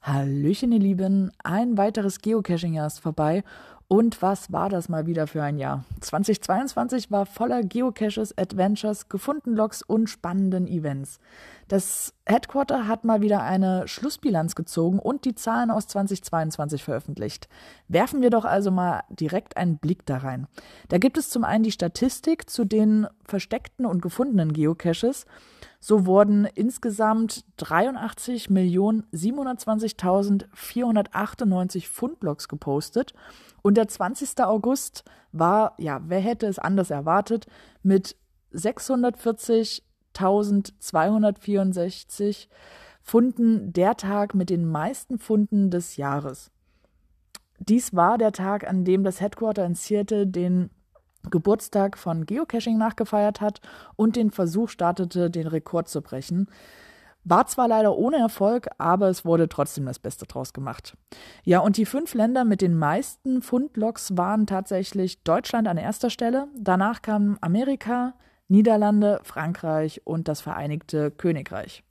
Hallöchen, ihr Lieben. Ein weiteres Geocaching-Jahr ist vorbei. Und was war das mal wieder für ein Jahr? 2022 war voller Geocaches, Adventures, gefunden Logs und spannenden Events. Das Headquarter hat mal wieder eine Schlussbilanz gezogen und die Zahlen aus 2022 veröffentlicht. Werfen wir doch also mal direkt einen Blick da rein. Da gibt es zum einen die Statistik zu den versteckten und gefundenen Geocaches. So wurden insgesamt 83.720.498 Fundlogs gepostet und der 20. August war, ja, wer hätte es anders erwartet, mit 640 1264 Funden der Tag mit den meisten Funden des Jahres. Dies war der Tag, an dem das Headquarter in Seattle den Geburtstag von Geocaching nachgefeiert hat und den Versuch startete, den Rekord zu brechen. War zwar leider ohne Erfolg, aber es wurde trotzdem das Beste draus gemacht. Ja, und die fünf Länder mit den meisten Fundlogs waren tatsächlich Deutschland an erster Stelle. Danach kamen Amerika, Niederlande, Frankreich und das Vereinigte Königreich.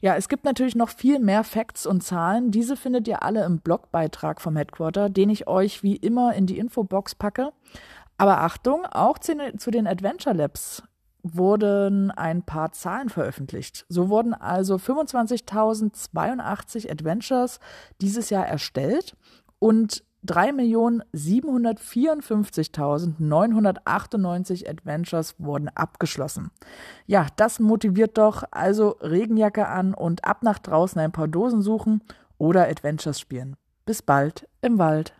Ja, es gibt natürlich noch viel mehr Facts und Zahlen. Diese findet ihr alle im Blogbeitrag vom Headquarter, den ich euch wie immer in die Infobox packe. Aber Achtung, auch zu den Adventure Labs wurden ein paar Zahlen veröffentlicht. So wurden also 25.082 Adventures dieses Jahr erstellt und 3.754.998 Adventures wurden abgeschlossen. Ja, das motiviert doch also Regenjacke an und ab nach draußen ein paar Dosen suchen oder Adventures spielen. Bis bald im Wald.